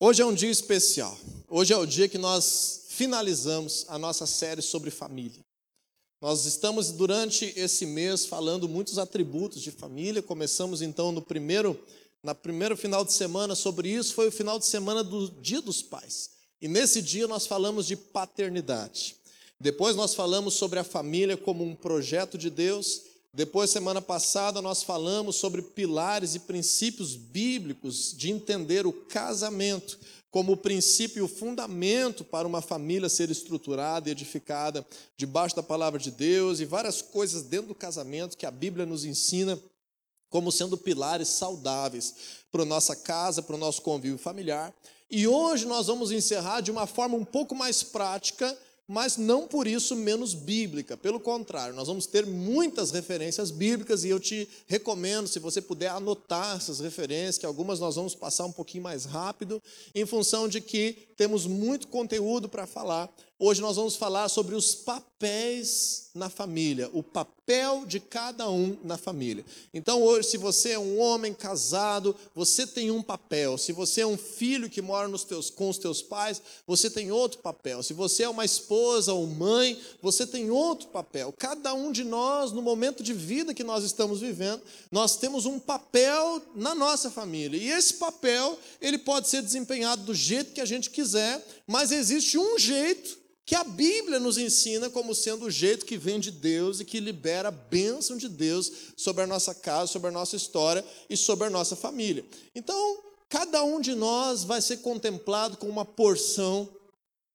Hoje é um dia especial. Hoje é o dia que nós finalizamos a nossa série sobre família. Nós estamos durante esse mês falando muitos atributos de família. Começamos então no primeiro, na primeiro final de semana sobre isso, foi o final de semana do Dia dos Pais. E nesse dia nós falamos de paternidade. Depois nós falamos sobre a família como um projeto de Deus depois, semana passada, nós falamos sobre pilares e princípios bíblicos de entender o casamento como o princípio e o fundamento para uma família ser estruturada e edificada debaixo da palavra de Deus e várias coisas dentro do casamento que a Bíblia nos ensina como sendo pilares saudáveis para a nossa casa, para o nosso convívio familiar. E hoje nós vamos encerrar de uma forma um pouco mais prática mas não por isso menos bíblica. Pelo contrário, nós vamos ter muitas referências bíblicas e eu te recomendo, se você puder anotar essas referências, que algumas nós vamos passar um pouquinho mais rápido, em função de que temos muito conteúdo para falar. Hoje nós vamos falar sobre os papéis na família, o papel de cada um na família. Então, hoje, se você é um homem casado, você tem um papel. Se você é um filho que mora nos teus, com os teus pais, você tem outro papel. Se você é uma esposa ou mãe, você tem outro papel. Cada um de nós, no momento de vida que nós estamos vivendo, nós temos um papel na nossa família. E esse papel, ele pode ser desempenhado do jeito que a gente quiser, mas existe um jeito que a Bíblia nos ensina como sendo o jeito que vem de Deus e que libera a bênção de Deus sobre a nossa casa, sobre a nossa história e sobre a nossa família. Então, cada um de nós vai ser contemplado com uma porção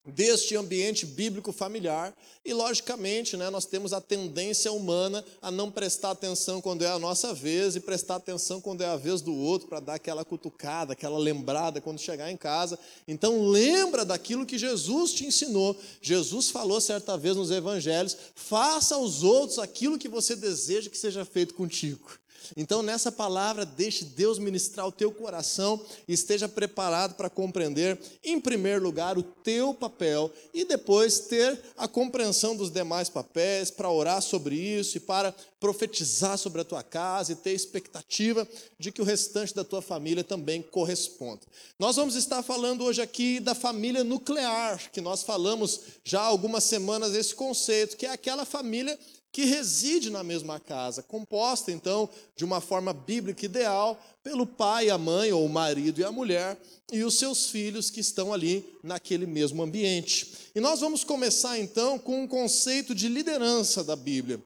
deste ambiente bíblico familiar. E, logicamente, né, nós temos a tendência humana a não prestar atenção quando é a nossa vez e prestar atenção quando é a vez do outro, para dar aquela cutucada, aquela lembrada quando chegar em casa. Então, lembra daquilo que Jesus te ensinou. Jesus falou certa vez nos evangelhos: faça aos outros aquilo que você deseja que seja feito contigo. Então, nessa palavra, deixe Deus ministrar o teu coração e esteja preparado para compreender, em primeiro lugar, o teu papel e depois ter a compreensão dos demais papéis, para orar sobre isso e para profetizar sobre a tua casa e ter expectativa de que o restante da tua família também corresponda. Nós vamos estar falando hoje aqui da família nuclear, que nós falamos já há algumas semanas esse conceito, que é aquela família que reside na mesma casa, composta então de uma forma bíblica ideal pelo pai, a mãe, ou o marido e a mulher, e os seus filhos que estão ali naquele mesmo ambiente. E nós vamos começar então com um conceito de liderança da Bíblia,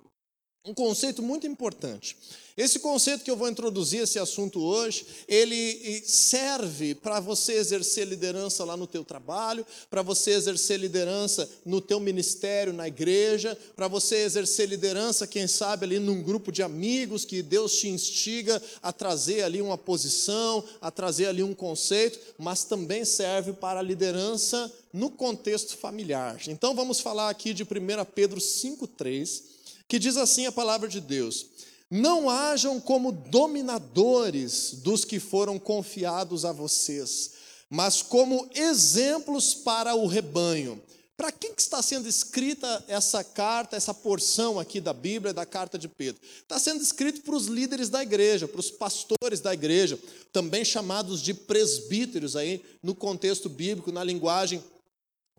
um conceito muito importante. Esse conceito que eu vou introduzir esse assunto hoje, ele serve para você exercer liderança lá no teu trabalho, para você exercer liderança no teu ministério, na igreja, para você exercer liderança, quem sabe ali num grupo de amigos que Deus te instiga a trazer ali uma posição, a trazer ali um conceito, mas também serve para a liderança no contexto familiar. Então vamos falar aqui de 1 Pedro 5:3, que diz assim a palavra de Deus: não hajam como dominadores dos que foram confiados a vocês, mas como exemplos para o rebanho. Para quem que está sendo escrita essa carta, essa porção aqui da Bíblia, da carta de Pedro? Está sendo escrito para os líderes da igreja, para os pastores da igreja, também chamados de presbíteros aí no contexto bíblico, na linguagem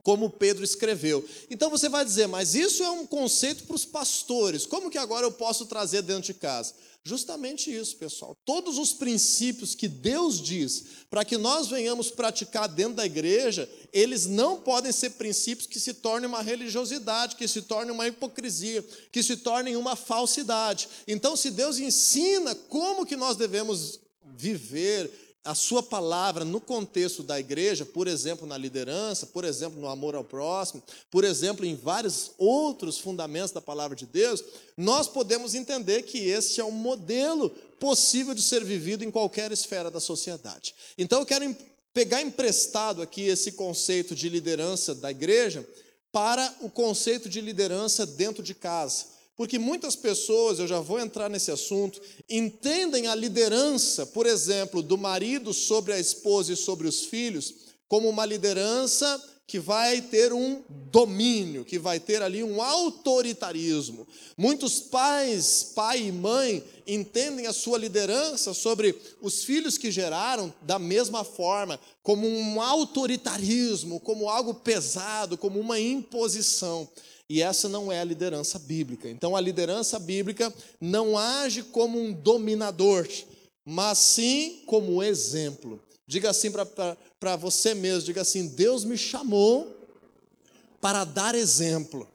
como Pedro escreveu. Então você vai dizer, mas isso é um conceito para os pastores, como que agora eu posso trazer dentro de casa? Justamente isso, pessoal. Todos os princípios que Deus diz para que nós venhamos praticar dentro da igreja, eles não podem ser princípios que se tornem uma religiosidade, que se tornem uma hipocrisia, que se tornem uma falsidade. Então, se Deus ensina como que nós devemos viver, a sua palavra no contexto da igreja, por exemplo, na liderança, por exemplo, no amor ao próximo, por exemplo, em vários outros fundamentos da palavra de Deus, nós podemos entender que este é um modelo possível de ser vivido em qualquer esfera da sociedade. Então eu quero pegar emprestado aqui esse conceito de liderança da igreja para o conceito de liderança dentro de casa. Porque muitas pessoas, eu já vou entrar nesse assunto, entendem a liderança, por exemplo, do marido sobre a esposa e sobre os filhos, como uma liderança que vai ter um domínio, que vai ter ali um autoritarismo. Muitos pais, pai e mãe, entendem a sua liderança sobre os filhos que geraram da mesma forma, como um autoritarismo, como algo pesado, como uma imposição. E essa não é a liderança bíblica. Então a liderança bíblica não age como um dominador, mas sim como exemplo. Diga assim para você mesmo: diga assim, Deus me chamou para dar exemplo.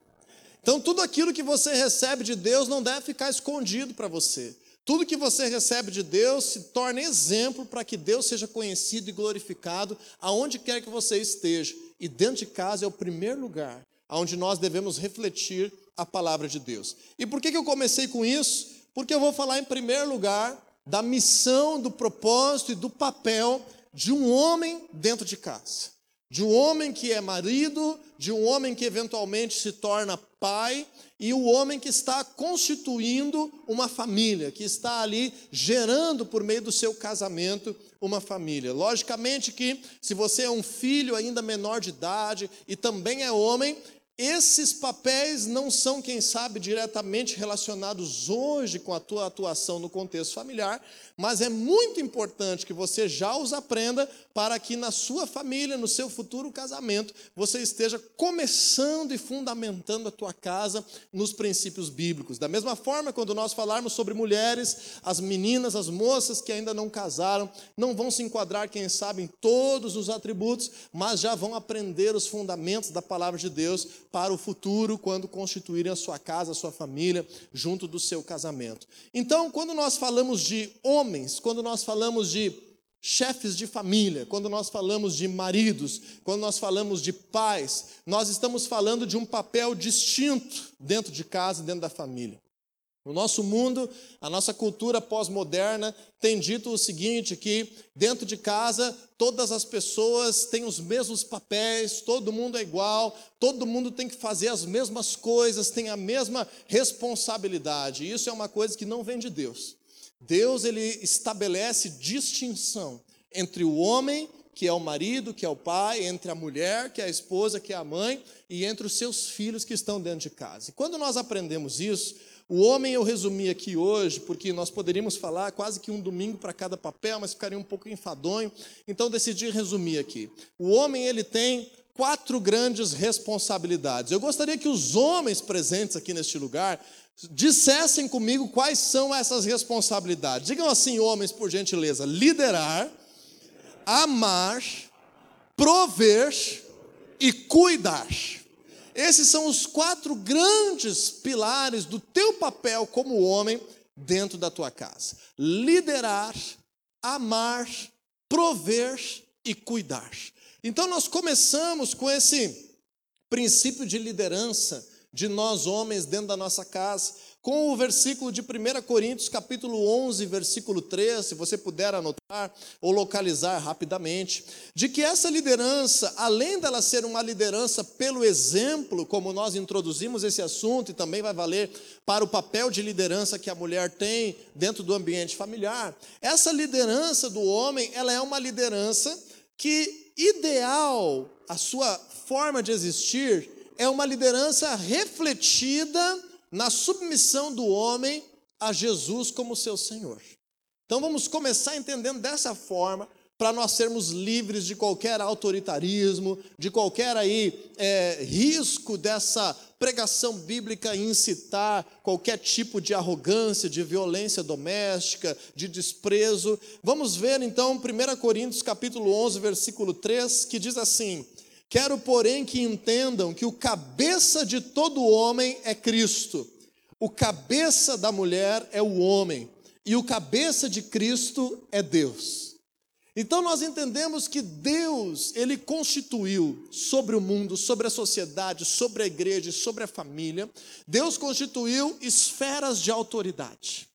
Então, tudo aquilo que você recebe de Deus não deve ficar escondido para você. Tudo que você recebe de Deus se torna exemplo para que Deus seja conhecido e glorificado aonde quer que você esteja. E dentro de casa é o primeiro lugar onde nós devemos refletir a palavra de Deus. E por que, que eu comecei com isso? Porque eu vou falar em primeiro lugar da missão, do propósito e do papel de um homem dentro de casa, de um homem que é marido, de um homem que eventualmente se torna pai, e o homem que está constituindo uma família, que está ali gerando por meio do seu casamento uma família. Logicamente que se você é um filho ainda menor de idade e também é homem, esses papéis não são, quem sabe, diretamente relacionados hoje com a tua atuação no contexto familiar, mas é muito importante que você já os aprenda para que na sua família, no seu futuro casamento, você esteja começando e fundamentando a tua casa nos princípios bíblicos. Da mesma forma, quando nós falarmos sobre mulheres, as meninas, as moças que ainda não casaram, não vão se enquadrar, quem sabe, em todos os atributos, mas já vão aprender os fundamentos da palavra de Deus para o futuro, quando constituírem a sua casa, a sua família, junto do seu casamento. Então, quando nós falamos de homens, quando nós falamos de chefes de família, quando nós falamos de maridos, quando nós falamos de pais, nós estamos falando de um papel distinto dentro de casa, dentro da família. O nosso mundo, a nossa cultura pós-moderna tem dito o seguinte: que dentro de casa todas as pessoas têm os mesmos papéis, todo mundo é igual, todo mundo tem que fazer as mesmas coisas, tem a mesma responsabilidade. Isso é uma coisa que não vem de Deus. Deus ele estabelece distinção entre o homem, que é o marido, que é o pai, entre a mulher, que é a esposa, que é a mãe, e entre os seus filhos que estão dentro de casa. E quando nós aprendemos isso, o homem eu resumi aqui hoje, porque nós poderíamos falar quase que um domingo para cada papel, mas ficaria um pouco enfadonho, então decidi resumir aqui. O homem ele tem quatro grandes responsabilidades. Eu gostaria que os homens presentes aqui neste lugar dissessem comigo quais são essas responsabilidades. Digam assim, homens, por gentileza: liderar, amar, prover e cuidar. Esses são os quatro grandes pilares do teu papel como homem dentro da tua casa: liderar, amar, prover e cuidar. Então nós começamos com esse princípio de liderança de nós homens dentro da nossa casa, com o versículo de 1 Coríntios, capítulo 11, versículo 3, se você puder anotar ou localizar rapidamente, de que essa liderança, além dela ser uma liderança pelo exemplo, como nós introduzimos esse assunto e também vai valer para o papel de liderança que a mulher tem dentro do ambiente familiar, essa liderança do homem, ela é uma liderança que ideal, a sua forma de existir é uma liderança refletida na submissão do homem a Jesus como seu Senhor. Então vamos começar entendendo dessa forma para nós sermos livres de qualquer autoritarismo, de qualquer aí é, risco dessa pregação bíblica incitar qualquer tipo de arrogância, de violência doméstica, de desprezo. Vamos ver então 1 Coríntios capítulo 11, versículo 3, que diz assim: Quero, porém, que entendam que o cabeça de todo homem é Cristo, o cabeça da mulher é o homem, e o cabeça de Cristo é Deus. Então nós entendemos que Deus, ele constituiu sobre o mundo, sobre a sociedade, sobre a igreja, sobre a família, Deus constituiu esferas de autoridade.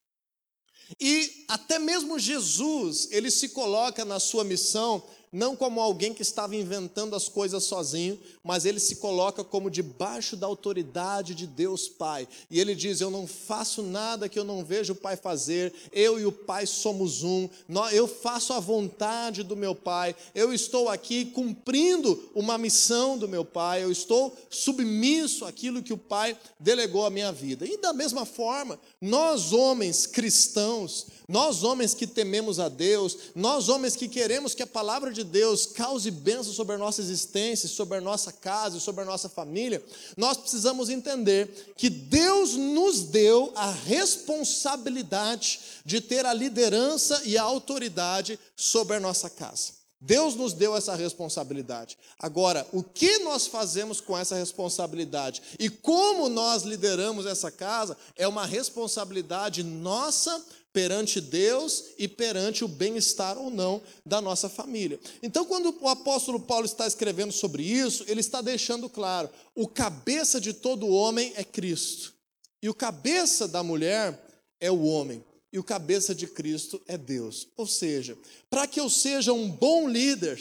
E até mesmo Jesus, ele se coloca na sua missão não como alguém que estava inventando as coisas sozinho, mas ele se coloca como debaixo da autoridade de Deus Pai. E ele diz: Eu não faço nada que eu não vejo o Pai fazer, eu e o Pai somos um, eu faço a vontade do meu Pai, eu estou aqui cumprindo uma missão do meu Pai, eu estou submisso àquilo que o Pai delegou à minha vida. E da mesma forma, nós homens cristãos, nós, homens que tememos a Deus, nós, homens que queremos que a palavra de Deus cause bênção sobre a nossa existência, sobre a nossa casa, sobre a nossa família, nós precisamos entender que Deus nos deu a responsabilidade de ter a liderança e a autoridade sobre a nossa casa. Deus nos deu essa responsabilidade. Agora, o que nós fazemos com essa responsabilidade e como nós lideramos essa casa é uma responsabilidade nossa perante Deus e perante o bem-estar ou não da nossa família. Então, quando o apóstolo Paulo está escrevendo sobre isso, ele está deixando claro: o cabeça de todo homem é Cristo, e o cabeça da mulher é o homem e o cabeça de Cristo é Deus. Ou seja, para que eu seja um bom líder,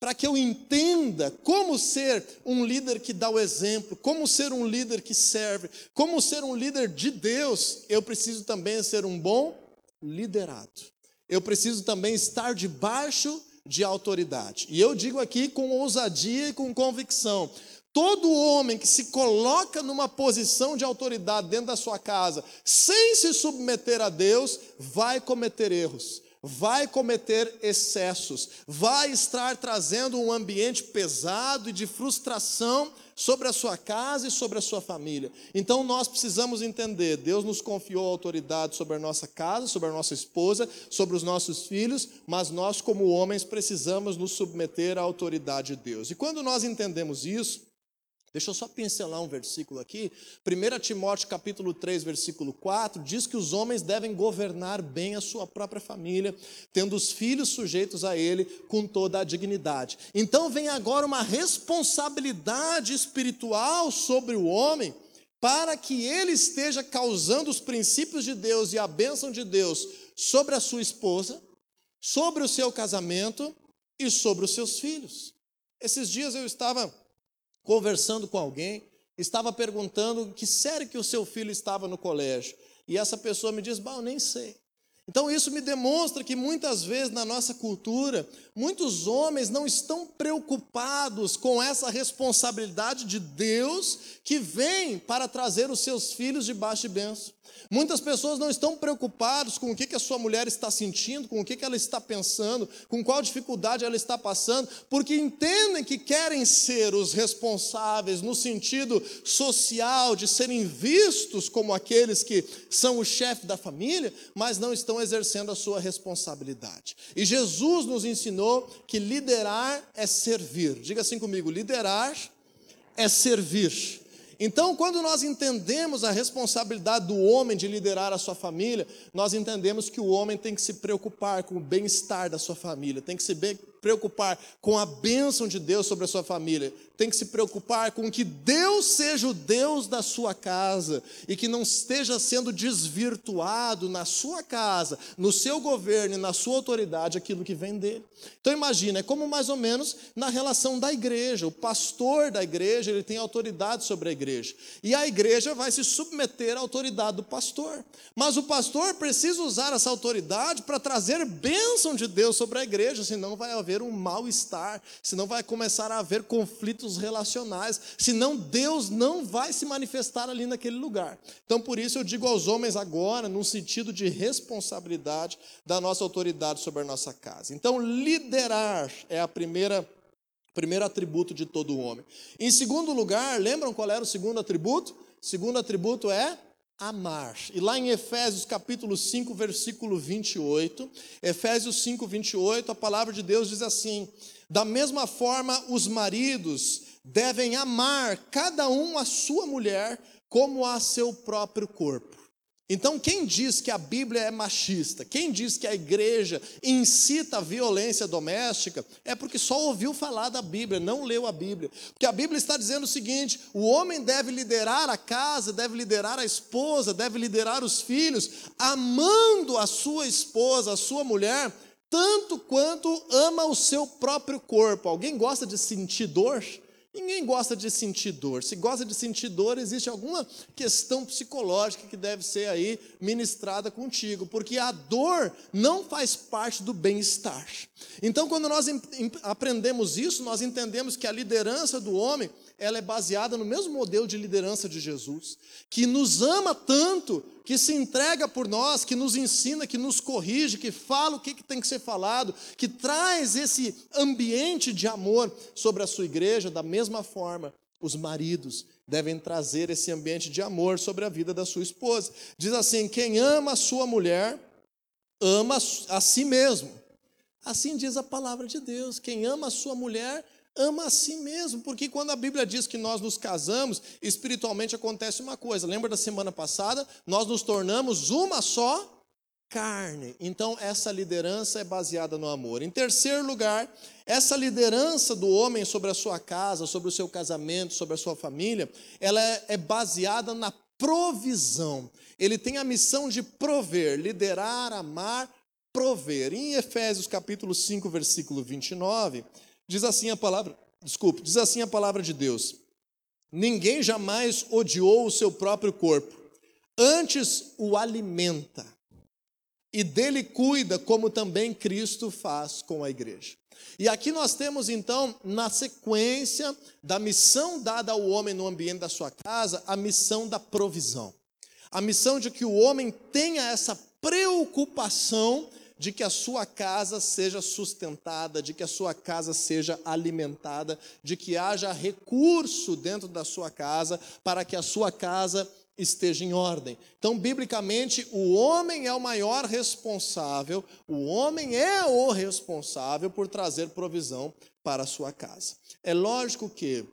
para que eu entenda como ser um líder que dá o exemplo, como ser um líder que serve, como ser um líder de Deus, eu preciso também ser um bom liderado. Eu preciso também estar debaixo de autoridade. E eu digo aqui com ousadia e com convicção: Todo homem que se coloca numa posição de autoridade dentro da sua casa, sem se submeter a Deus, vai cometer erros, vai cometer excessos, vai estar trazendo um ambiente pesado e de frustração sobre a sua casa e sobre a sua família. Então nós precisamos entender: Deus nos confiou autoridade sobre a nossa casa, sobre a nossa esposa, sobre os nossos filhos, mas nós, como homens, precisamos nos submeter à autoridade de Deus. E quando nós entendemos isso, Deixa eu só pincelar um versículo aqui. 1 Timóteo capítulo 3, versículo 4, diz que os homens devem governar bem a sua própria família, tendo os filhos sujeitos a ele com toda a dignidade. Então vem agora uma responsabilidade espiritual sobre o homem, para que ele esteja causando os princípios de Deus e a bênção de Deus sobre a sua esposa, sobre o seu casamento e sobre os seus filhos. Esses dias eu estava conversando com alguém, estava perguntando que série que o seu filho estava no colégio. E essa pessoa me diz: Bah, eu nem sei. Então, isso me demonstra que muitas vezes na nossa cultura, muitos homens não estão preocupados com essa responsabilidade de Deus que vem para trazer os seus filhos debaixo de bênção. Muitas pessoas não estão preocupadas com o que, a sua mulher está sentindo, com o que ela está pensando, com qual dificuldade ela está passando, porque entendem que querem ser os responsáveis no sentido social, de serem vistos como aqueles que são o chefe da família, mas não estão exercendo a sua responsabilidade. E Jesus nos ensinou que liderar é servir. Diga assim comigo: liderar é servir. Então, quando nós entendemos a responsabilidade do homem de liderar a sua família, nós entendemos que o homem tem que se preocupar com o bem-estar da sua família, tem que se preocupar com a bênção de Deus sobre a sua família, tem que se preocupar com que Deus seja o Deus da sua casa e que não esteja sendo desvirtuado na sua casa, no seu governo e na sua autoridade aquilo que vem dele. Então imagina, é como mais ou menos na relação da igreja. O pastor da igreja, ele tem autoridade sobre a igreja. E a igreja vai se submeter à autoridade do pastor. Mas o pastor precisa usar essa autoridade para trazer bênção de Deus sobre a igreja, senão vai haver um mal-estar, senão vai começar a haver conflitos relacionais, senão Deus não vai se manifestar ali naquele lugar. Então, por isso eu digo aos homens agora, num sentido de responsabilidade da nossa autoridade sobre a nossa casa. Então, liderar é a primeira primeiro atributo de todo homem. Em segundo lugar, lembram qual era o segundo atributo? Segundo atributo é amar. E lá em Efésios capítulo 5, versículo 28, Efésios 5, 28, a palavra de Deus diz assim: da mesma forma, os maridos devem amar cada um a sua mulher como a seu próprio corpo. Então, quem diz que a Bíblia é machista, quem diz que a igreja incita a violência doméstica, é porque só ouviu falar da Bíblia, não leu a Bíblia. Porque a Bíblia está dizendo o seguinte: o homem deve liderar a casa, deve liderar a esposa, deve liderar os filhos, amando a sua esposa, a sua mulher, tanto quanto ama o seu próprio corpo. Alguém gosta de sentir dor? Ninguém gosta de sentir dor. Se gosta de sentir dor, existe alguma questão psicológica que deve ser aí ministrada contigo, porque a dor não faz parte do bem-estar. Então, quando nós aprendemos isso, nós entendemos que a liderança do homem ela é baseada no mesmo modelo de liderança de Jesus, que nos ama tanto, que se entrega por nós, que nos ensina, que nos corrige, que fala o que, que tem que ser falado, que traz esse ambiente de amor sobre a sua igreja, da mesma forma, os maridos devem trazer esse ambiente de amor sobre a vida da sua esposa. Diz assim: quem ama a sua mulher, ama a si mesmo. Assim diz a palavra de Deus: quem ama a sua mulher, ama a si mesmo, porque quando a Bíblia diz que nós nos casamos, espiritualmente acontece uma coisa. Lembra da semana passada? Nós nos tornamos uma só carne. Então, essa liderança é baseada no amor. Em terceiro lugar, essa liderança do homem sobre a sua casa, sobre o seu casamento, sobre a sua família, ela é, é baseada na provisão. Ele tem a missão de prover, liderar, amar, prover. Em Efésios capítulo 5, versículo 29, Diz assim a palavra, desculpe, diz assim a palavra de Deus: Ninguém jamais odiou o seu próprio corpo, antes o alimenta e dele cuida, como também Cristo faz com a igreja. E aqui nós temos então, na sequência da missão dada ao homem no ambiente da sua casa, a missão da provisão. A missão de que o homem tenha essa preocupação de que a sua casa seja sustentada, de que a sua casa seja alimentada, de que haja recurso dentro da sua casa para que a sua casa esteja em ordem. Então, biblicamente, o homem é o maior responsável, o homem é o responsável por trazer provisão para a sua casa. É lógico que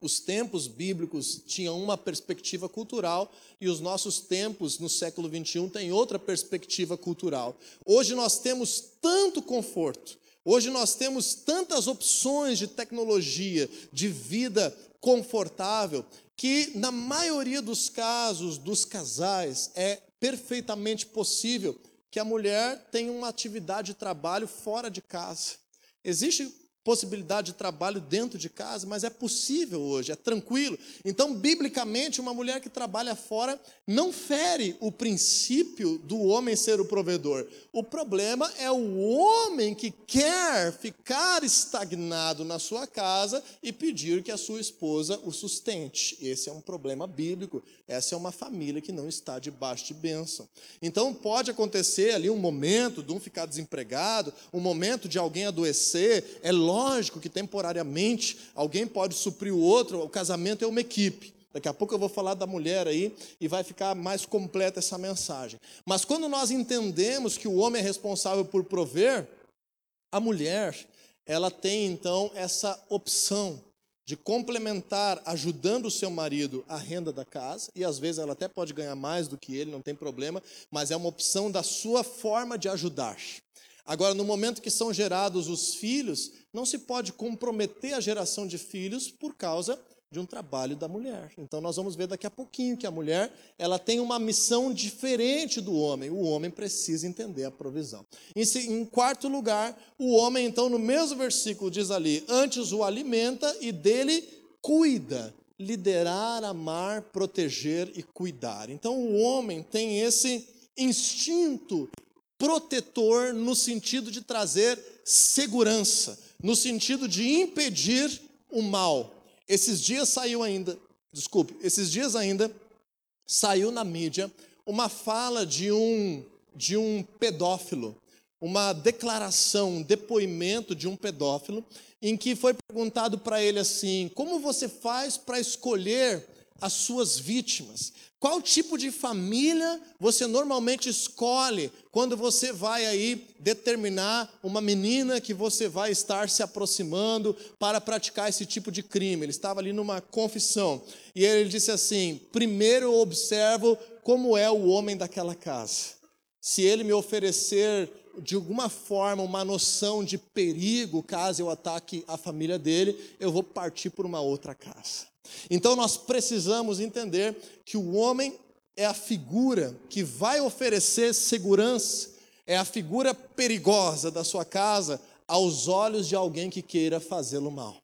os tempos bíblicos tinham uma perspectiva cultural e os nossos tempos no século 21 têm outra perspectiva cultural. Hoje nós temos tanto conforto, hoje nós temos tantas opções de tecnologia, de vida confortável, que na maioria dos casos dos casais é perfeitamente possível que a mulher tenha uma atividade de trabalho fora de casa. Existe possibilidade de trabalho dentro de casa, mas é possível hoje, é tranquilo. Então, biblicamente, uma mulher que trabalha fora não fere o princípio do homem ser o provedor. O problema é o homem que quer ficar estagnado na sua casa e pedir que a sua esposa o sustente. Esse é um problema bíblico. Essa é uma família que não está debaixo de bênção. Então, pode acontecer ali um momento de um ficar desempregado, um momento de alguém adoecer. É que temporariamente alguém pode suprir o outro, o casamento é uma equipe. Daqui a pouco eu vou falar da mulher aí e vai ficar mais completa essa mensagem. Mas quando nós entendemos que o homem é responsável por prover, a mulher, ela tem então essa opção de complementar ajudando o seu marido a renda da casa, e às vezes ela até pode ganhar mais do que ele, não tem problema, mas é uma opção da sua forma de ajudar. Agora, no momento que são gerados os filhos, não se pode comprometer a geração de filhos por causa de um trabalho da mulher. Então nós vamos ver daqui a pouquinho que a mulher, ela tem uma missão diferente do homem. O homem precisa entender a provisão. Em, quarto lugar, o homem então no mesmo versículo diz ali: "Antes o alimenta e dele cuida". Liderar, amar, proteger e cuidar. Então o homem tem esse instinto protetor no sentido de trazer segurança, no sentido de impedir o mal. Esses dias saiu ainda, desculpe, esses dias ainda saiu na mídia uma fala de um de um pedófilo, uma declaração, um depoimento de um pedófilo, em que foi perguntado para ele assim: como você faz para escolher as suas vítimas? Qual tipo de família você normalmente escolhe quando você vai aí determinar uma menina que você vai estar se aproximando para praticar esse tipo de crime? Ele estava ali numa confissão e ele disse assim: primeiro eu observo como é o homem daquela casa. Se ele me oferecer de alguma forma uma noção de perigo caso eu ataque a família dele, eu vou partir por uma outra casa. Então nós precisamos entender que o homem é a figura que vai oferecer segurança, é a figura perigosa da sua casa aos olhos de alguém que queira fazê-lo mal.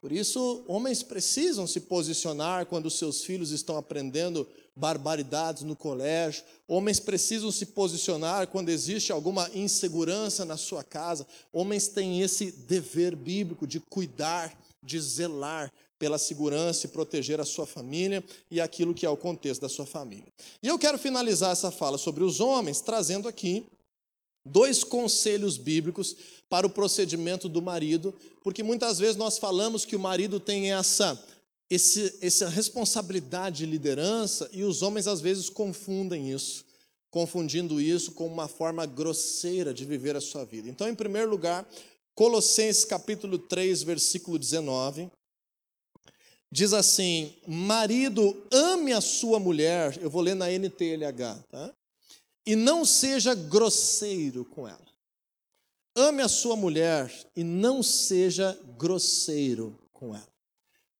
Por isso, homens precisam se posicionar quando seus filhos estão aprendendo barbaridades no colégio. Homens precisam se posicionar quando existe alguma insegurança na sua casa. Homens têm esse dever bíblico de cuidar, de zelar pela segurança e proteger a sua família e aquilo que é o contexto da sua família. E eu quero finalizar essa fala sobre os homens trazendo aqui dois conselhos bíblicos para o procedimento do marido, porque muitas vezes nós falamos que o marido tem essa esse, essa responsabilidade de liderança e os homens às vezes confundem isso, confundindo isso com uma forma grosseira de viver a sua vida. Então, em primeiro lugar, Colossenses capítulo 3, versículo 19, diz assim: Marido, ame a sua mulher, eu vou ler na NTLH, tá? E não seja grosseiro com ela. Ame a sua mulher e não seja grosseiro com ela.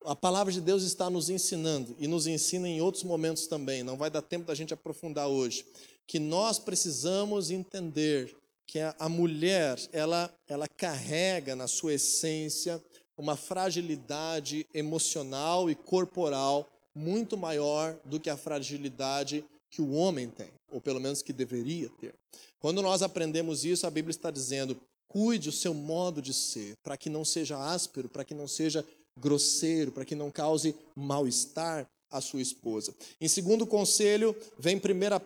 A palavra de Deus está nos ensinando e nos ensina em outros momentos também, não vai dar tempo da gente aprofundar hoje, que nós precisamos entender que a, mulher, ela, ela carrega na sua essência uma fragilidade emocional e corporal muito maior do que a fragilidade que o homem tem, ou pelo menos que deveria ter. Quando nós aprendemos isso, a Bíblia está dizendo: cuide o seu modo de ser, para que não seja áspero, para que não seja grosseiro, para que não cause mal-estar à sua esposa. Em segundo conselho, vem 1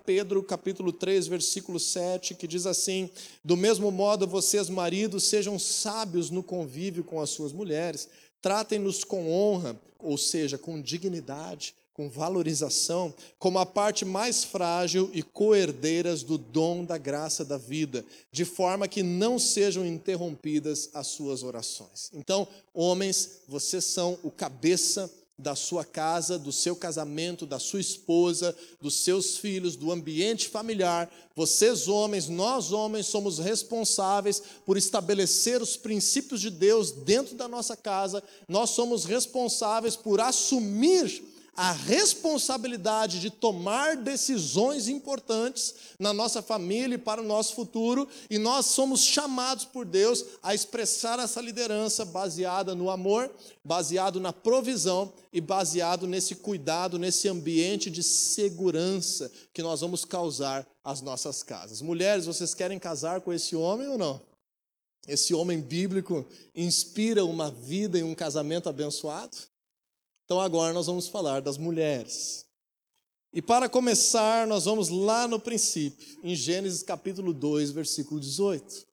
Pedro, capítulo 3, versículo 7, que diz assim: Do mesmo modo, vocês, maridos, sejam sábios no convívio com as suas mulheres, tratem-nos com honra, ou seja, com dignidade, com valorização, como a parte mais frágil e coerdeiras do dom da graça da vida, de forma que não sejam interrompidas as suas orações. Então, homens, vocês são o cabeça da sua casa, do seu casamento, da sua esposa, dos seus filhos, do ambiente familiar. Vocês, homens, nós, homens, somos responsáveis por estabelecer os princípios de Deus dentro da nossa casa, nós somos responsáveis por assumir a responsabilidade de tomar decisões importantes na nossa família e para o nosso futuro, e nós somos chamados por Deus a expressar essa liderança baseada no amor, baseado na provisão e baseado nesse cuidado, nesse ambiente de segurança que nós vamos causar às nossas casas. Mulheres, vocês querem casar com esse homem ou não? Esse homem bíblico inspira uma vida e um casamento abençoado? Então agora nós vamos falar das mulheres. E para começar, nós vamos lá no princípio, em Gênesis capítulo 2, versículo 18.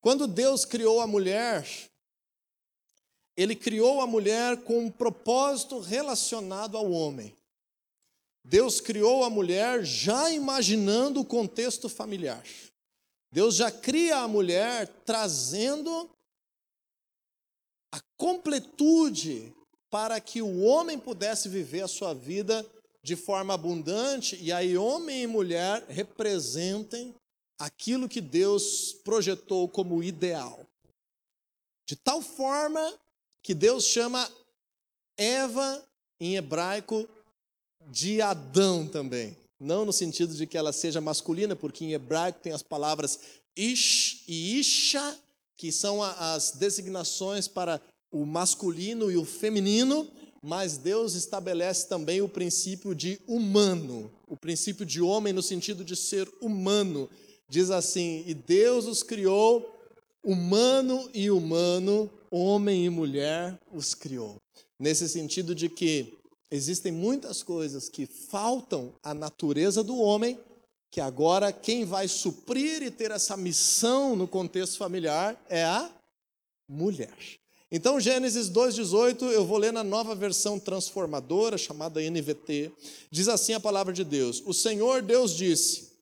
Quando Deus criou a mulher, ele criou a mulher com um propósito relacionado ao homem. Deus criou a mulher já imaginando o contexto familiar. Deus já cria a mulher trazendo a completude para que o homem pudesse viver a sua vida de forma abundante, e aí homem e mulher representem aquilo que Deus projetou como ideal. De tal forma que Deus chama Eva, em hebraico, de Adão também. Não no sentido de que ela seja masculina, porque em hebraico tem as palavras ish e isha, que são as designações para o masculino e o feminino, mas Deus estabelece também o princípio de humano, o princípio de homem no sentido de ser humano. Diz assim: E Deus os criou, humano e humano, homem e mulher os criou. Nesse sentido de que existem muitas coisas que faltam à natureza do homem, que agora quem vai suprir e ter essa missão no contexto familiar é a mulher. Então, Gênesis 2,18, eu vou ler na nova versão transformadora, chamada NVT. Diz assim a palavra de Deus: O Senhor Deus disse: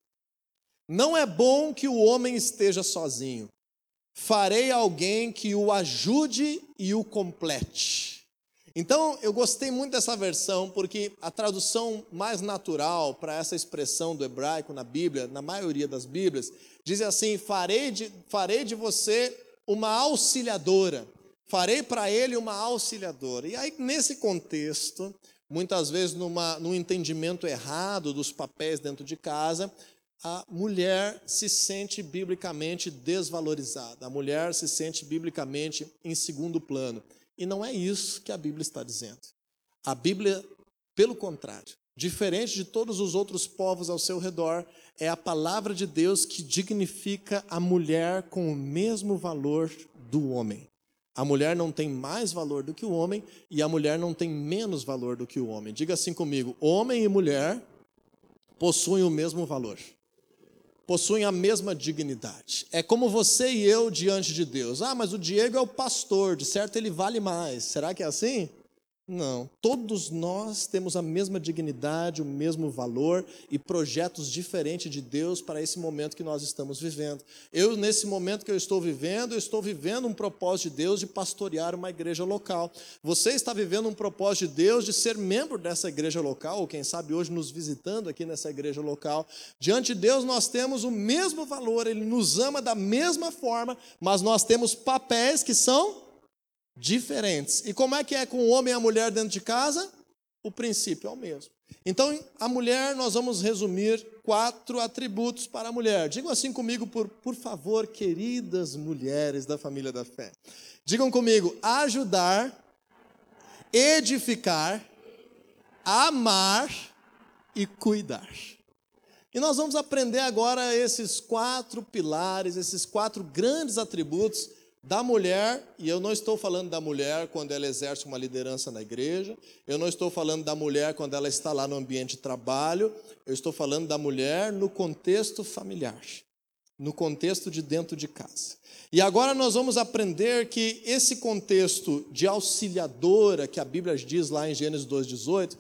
Não é bom que o homem esteja sozinho. Farei alguém que o ajude e o complete. Então, eu gostei muito dessa versão, porque a tradução mais natural para essa expressão do hebraico na Bíblia, na maioria das Bíblias, diz assim: farei de, farei de você uma auxiliadora farei para ele uma auxiliadora. E aí, nesse contexto, muitas vezes numa, num entendimento errado dos papéis dentro de casa, a mulher se sente biblicamente desvalorizada, a mulher se sente biblicamente em segundo plano. E não é isso que a Bíblia está dizendo. A Bíblia, pelo contrário, diferente de todos os outros povos ao seu redor, é a palavra de Deus que dignifica a mulher com o mesmo valor do homem. A mulher não tem mais valor do que o homem e a mulher não tem menos valor do que o homem. Diga assim comigo: homem e mulher possuem o mesmo valor possuem a mesma dignidade. É como você e eu diante de Deus. Ah, mas o Diego é o pastor, de certo ele vale mais. Será que é assim? Não, todos nós temos a mesma dignidade, o mesmo valor e projetos diferentes de Deus para esse momento que nós estamos vivendo. Eu, nesse momento que eu estou vivendo, eu estou vivendo um propósito de Deus de pastorear uma igreja local. Você está vivendo um propósito de Deus de ser membro dessa igreja local, ou quem sabe hoje nos visitando aqui nessa igreja local. Diante de Deus nós temos o mesmo valor, Ele nos ama da mesma forma, mas nós temos papéis que são diferentes. E como é que é com o homem e a mulher dentro de casa? O princípio é o mesmo. Então, a mulher, nós vamos resumir quatro atributos para a mulher. Digam assim comigo, por, por favor, queridas mulheres da família da fé. Digam comigo: ajudar, edificar, amar e cuidar. E nós vamos aprender agora esses quatro pilares, esses quatro grandes atributos da mulher, e eu não estou falando da mulher quando ela exerce uma liderança na igreja, eu não estou falando da mulher quando ela está lá no ambiente de trabalho, eu estou falando da mulher no contexto familiar, no contexto de dentro de casa. E agora nós vamos aprender que esse contexto de auxiliadora, que a Bíblia diz lá em Gênesis 2,18,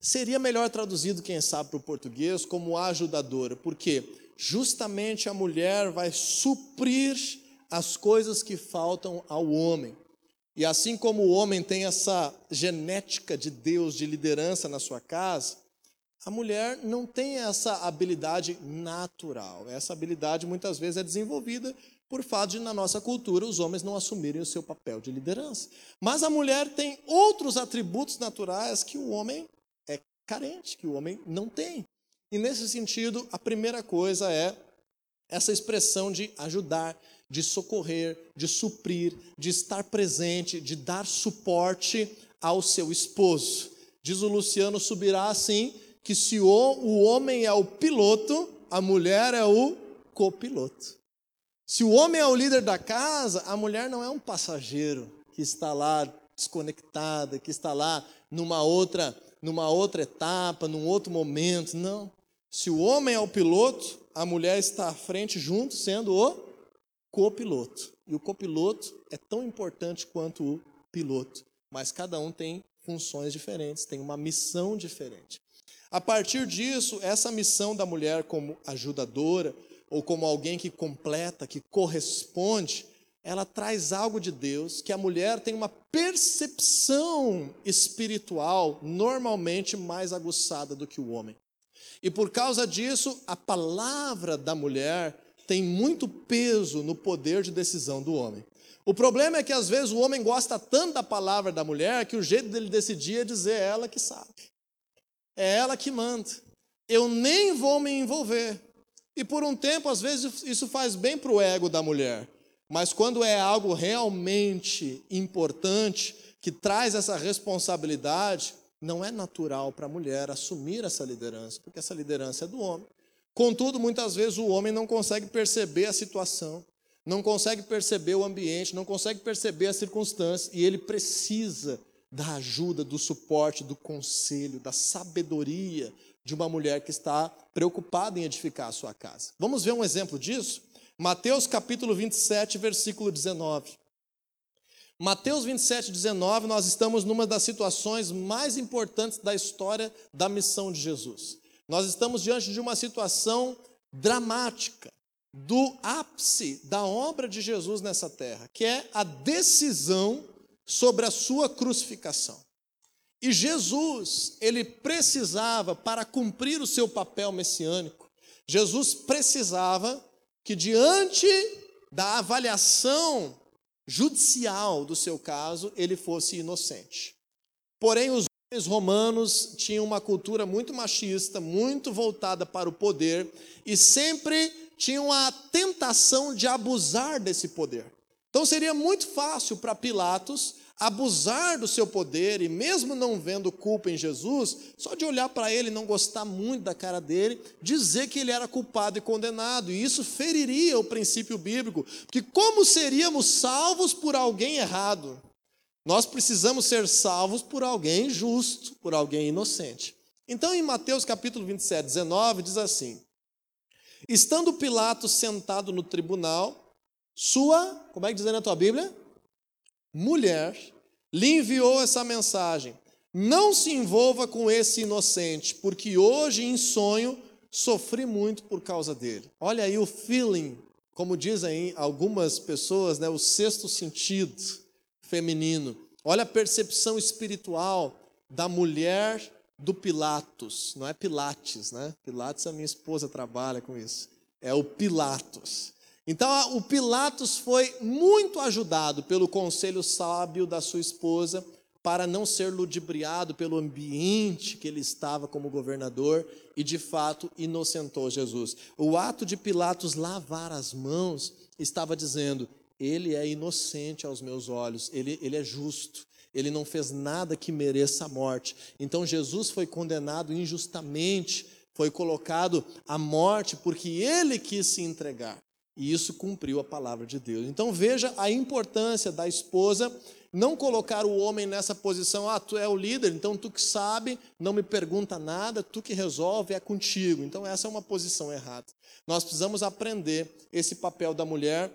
seria melhor traduzido, quem sabe, para o português, como ajudadora, porque justamente a mulher vai suprir as coisas que faltam ao homem. E assim como o homem tem essa genética de Deus de liderança na sua casa, a mulher não tem essa habilidade natural. Essa habilidade muitas vezes é desenvolvida por fato de, na nossa cultura, os homens não assumirem o seu papel de liderança. Mas a mulher tem outros atributos naturais que o homem é carente, que o homem não tem. E nesse sentido, a primeira coisa é essa expressão de ajudar, de socorrer, de suprir, de estar presente, de dar suporte ao seu esposo. Diz o Luciano Subirá assim: que se o, o homem é o piloto, a mulher é o copiloto. Se o homem é o líder da casa, a mulher não é um passageiro que está lá desconectada, que está lá numa outra, numa outra etapa, num outro momento. Não. Se o homem é o piloto, a mulher está à frente junto, sendo o copiloto. E o copiloto é tão importante quanto o piloto, mas cada um tem funções diferentes, tem uma missão diferente. A partir disso, essa missão da mulher como ajudadora ou como alguém que completa, que corresponde, ela traz algo de Deus que a mulher tem uma percepção espiritual normalmente mais aguçada do que o homem. E por causa disso, a palavra da mulher tem muito peso no poder de decisão do homem. O problema é que às vezes o homem gosta tanto da palavra da mulher que o jeito dele decidir é dizer é ela que sabe. É ela que manda. Eu nem vou me envolver. E por um tempo, às vezes, isso faz bem para o ego da mulher. Mas quando é algo realmente importante, que traz essa responsabilidade, não é natural para a mulher assumir essa liderança, porque essa liderança é do homem. Contudo, muitas vezes o homem não consegue perceber a situação, não consegue perceber o ambiente, não consegue perceber as circunstâncias, e ele precisa da ajuda, do suporte, do conselho, da sabedoria de uma mulher que está preocupada em edificar a sua casa. Vamos ver um exemplo disso? Mateus capítulo 27, versículo 19. Mateus 27, 19, nós estamos numa das situações mais importantes da história da missão de Jesus. Nós estamos diante de uma situação dramática do ápice da obra de Jesus nessa terra, que é a decisão sobre a sua crucificação. E Jesus, ele precisava, para cumprir o seu papel messiânico, Jesus precisava que, diante da avaliação judicial do seu caso, ele fosse inocente. Porém, os Os romanos tinham uma cultura muito machista, muito voltada para o poder e sempre tinham a tentação de abusar desse poder. Então seria muito fácil para Pilatos abusar do seu poder e, mesmo não vendo culpa em Jesus, só de olhar para ele e não gostar muito da cara dele, dizer que ele era culpado e condenado. E isso feriria o princípio bíblico, porque como seríamos salvos por alguém errado? Nós precisamos ser salvos por alguém justo, por alguém inocente. Então, em Mateus capítulo 27, 19, diz assim: Estando Pilatos sentado no tribunal, sua, como é que diz na tua Bíblia? mulher, lhe enviou essa mensagem: Não se envolva com esse inocente, porque hoje em sonho sofri muito por causa dele. Olha aí o feeling, como dizem algumas pessoas, né, o sexto sentido feminino. Olha a percepção espiritual da mulher do Pilatos, não é Pilates, né? Pilates a minha esposa trabalha com isso. É o Pilatos. Então, o Pilatos foi muito ajudado pelo conselho sábio da sua esposa para não ser ludibriado pelo ambiente que ele estava como governador e, de fato, inocentou Jesus. O ato de Pilatos lavar as mãos estava dizendo: ele é inocente aos meus olhos, ele, ele é justo, ele não fez nada que mereça a morte. Então, Jesus foi condenado injustamente, foi colocado à morte porque ele quis se entregar. E isso cumpriu a palavra de Deus. Então veja a importância da esposa não colocar o homem nessa posição, ah, tu é o líder, então tu que sabe, não me pergunta nada, tu que resolve, é contigo. Então essa é uma posição errada. Nós precisamos aprender esse papel da mulher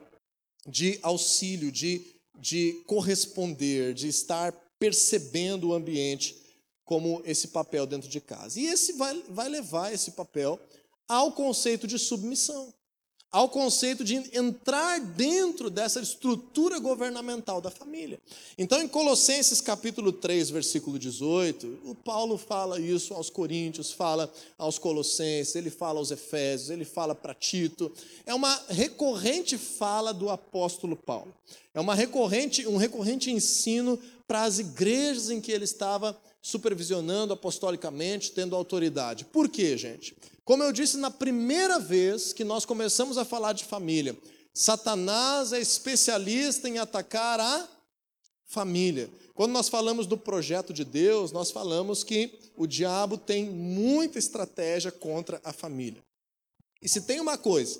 de auxílio, de, de corresponder, de estar percebendo o ambiente como esse papel dentro de casa. E esse vai, vai levar esse papel ao conceito de submissão ao conceito de entrar dentro dessa estrutura governamental da família. Então, em Colossenses capítulo 3, versículo 18, o Paulo fala isso aos Coríntios, fala aos Colossenses, ele fala aos Efésios, ele fala para Tito. É uma recorrente fala do apóstolo Paulo. É uma recorrente, um recorrente ensino para as igrejas em que ele estava supervisionando apostolicamente, tendo autoridade. Por quê, gente? Como eu disse na primeira vez que nós começamos a falar de família, Satanás é especialista em atacar a família. Quando nós falamos do projeto de Deus, nós falamos que o diabo tem muita estratégia contra a família. E se tem uma coisa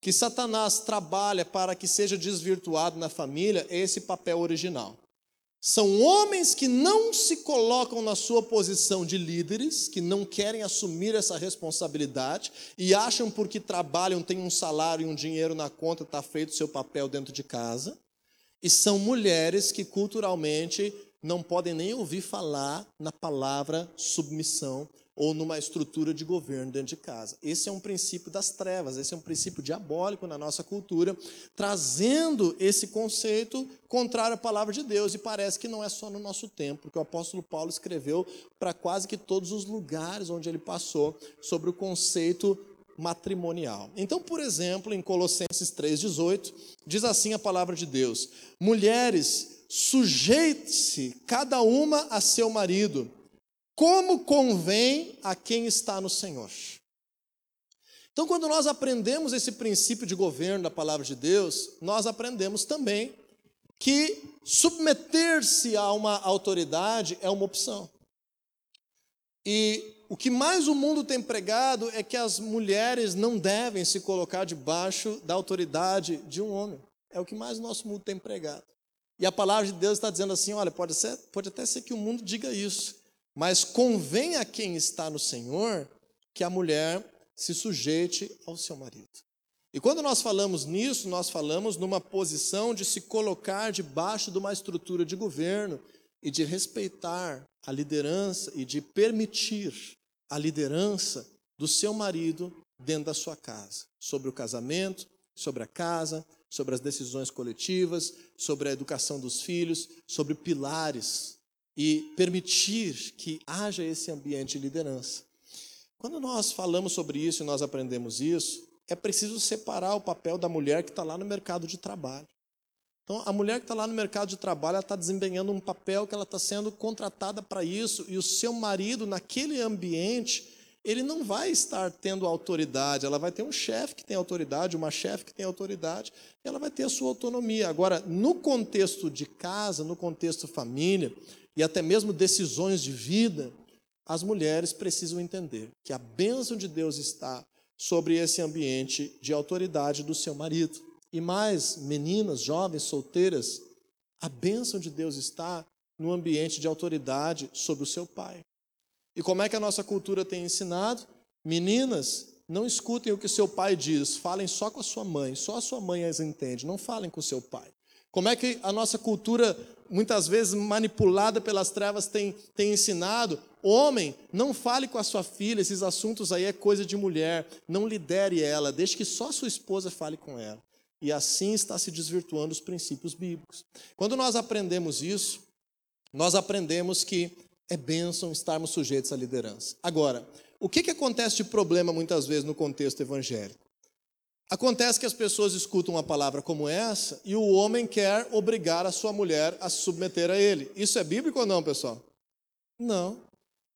que Satanás trabalha para que seja desvirtuado na família, é esse papel original. São homens que não se colocam na sua posição de líderes, que não querem assumir essa responsabilidade e acham porque trabalham, têm um salário e um dinheiro na conta, está feito o seu papel dentro de casa. E são mulheres que culturalmente não podem nem ouvir falar na palavra submissão ou numa estrutura de governo dentro de casa. Esse é um princípio das trevas, esse é um princípio diabólico na nossa cultura, trazendo esse conceito contrário à palavra de Deus. E parece que não é só no nosso tempo, porque o apóstolo Paulo escreveu para quase que todos os lugares onde ele passou sobre o conceito matrimonial. Então, por exemplo, em Colossenses 3,18, diz assim a palavra de Deus: Mulheres, sujeite-se cada uma a seu marido como convém a quem está no Senhor. Então, quando nós aprendemos esse princípio de governo da palavra de Deus, nós aprendemos também que submeter-se a uma autoridade é uma opção. E o que mais o mundo tem pregado é que as mulheres não devem se colocar debaixo da autoridade de um homem. É o que mais o nosso mundo tem pregado. E a palavra de Deus está dizendo assim: olha, pode, ser, pode até ser que o mundo diga isso, mas convém a quem está no Senhor que a mulher se sujeite ao seu marido. E quando nós falamos nisso, nós falamos numa posição de se colocar debaixo de uma estrutura de governo e de respeitar a liderança e de permitir a liderança do seu marido dentro da sua casa, sobre o casamento, sobre a casa, sobre as decisões coletivas, sobre a educação dos filhos, sobre pilares e permitir que haja esse ambiente de liderança. Quando nós falamos sobre isso e nós aprendemos isso, é preciso separar o papel da mulher que está lá no mercado de trabalho. Então, a mulher que está lá no mercado de trabalho, ela está desempenhando um papel que ela está sendo contratada para isso, e o seu marido, naquele ambiente, ele não vai estar tendo autoridade, ela vai ter um chefe que tem autoridade, uma chefe que tem autoridade, ela vai ter a sua autonomia. Agora, no contexto de casa, no contexto família, e até mesmo decisões de vida, as mulheres precisam entender que a bênção de Deus está sobre esse ambiente de autoridade do seu marido. E mais, meninas, jovens, solteiras, a bênção de Deus está no ambiente de autoridade sobre o seu pai. E como é que a nossa cultura tem ensinado? Meninas, não escutem o que seu pai diz, falem só com a sua mãe, só a sua mãe as entende, não falem com seu pai. Como é que a nossa cultura, muitas vezes manipulada pelas trevas, tem, tem ensinado? Homem, não fale com a sua filha, esses assuntos aí é coisa de mulher, não lidere ela, deixe que só sua esposa fale com ela. E assim está se desvirtuando os princípios bíblicos. Quando nós aprendemos isso, nós aprendemos que é bênção estarmos sujeitos à liderança. Agora, o que, que acontece de problema muitas vezes no contexto evangélico? Acontece que as pessoas escutam uma palavra como essa e o homem quer obrigar a sua mulher a se submeter a ele. Isso é bíblico ou não, pessoal? Não.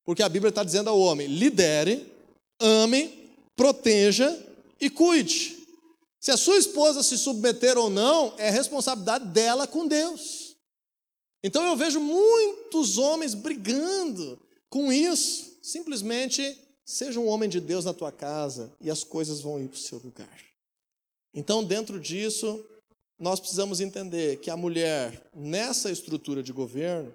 Porque a Bíblia está dizendo ao homem: lidere, ame, proteja e cuide. Se a sua esposa se submeter ou não, é responsabilidade dela com Deus. Então eu vejo muitos homens brigando com isso. Simplesmente seja um homem de Deus na tua casa e as coisas vão ir para o seu lugar. Então, dentro disso, nós precisamos entender que a mulher, nessa estrutura de governo,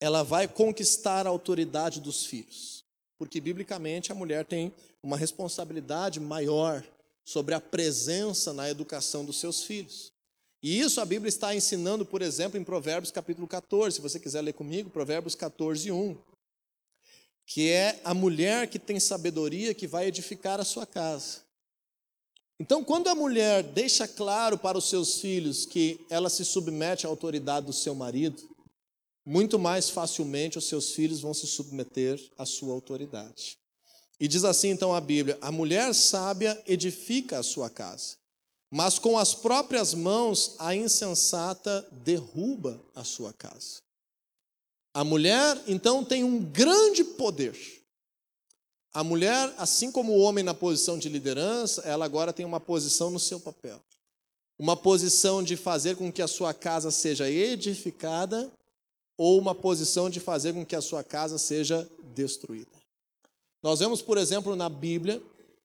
ela vai conquistar a autoridade dos filhos. Porque, biblicamente, a mulher tem uma responsabilidade maior sobre a presença na educação dos seus filhos. E isso a Bíblia está ensinando, por exemplo, em Provérbios capítulo 14, se você quiser ler comigo, Provérbios 14, 1. Que é a mulher que tem sabedoria que vai edificar a sua casa. Então, quando a mulher deixa claro para os seus filhos que ela se submete à autoridade do seu marido, muito mais facilmente os seus filhos vão se submeter à sua autoridade. E diz assim então a Bíblia: a mulher sábia edifica a sua casa, mas com as próprias mãos a insensata derruba a sua casa. A mulher então tem um grande poder. A mulher, assim como o homem na posição de liderança, ela agora tem uma posição no seu papel. Uma posição de fazer com que a sua casa seja edificada ou uma posição de fazer com que a sua casa seja destruída. Nós vemos, por exemplo, na Bíblia,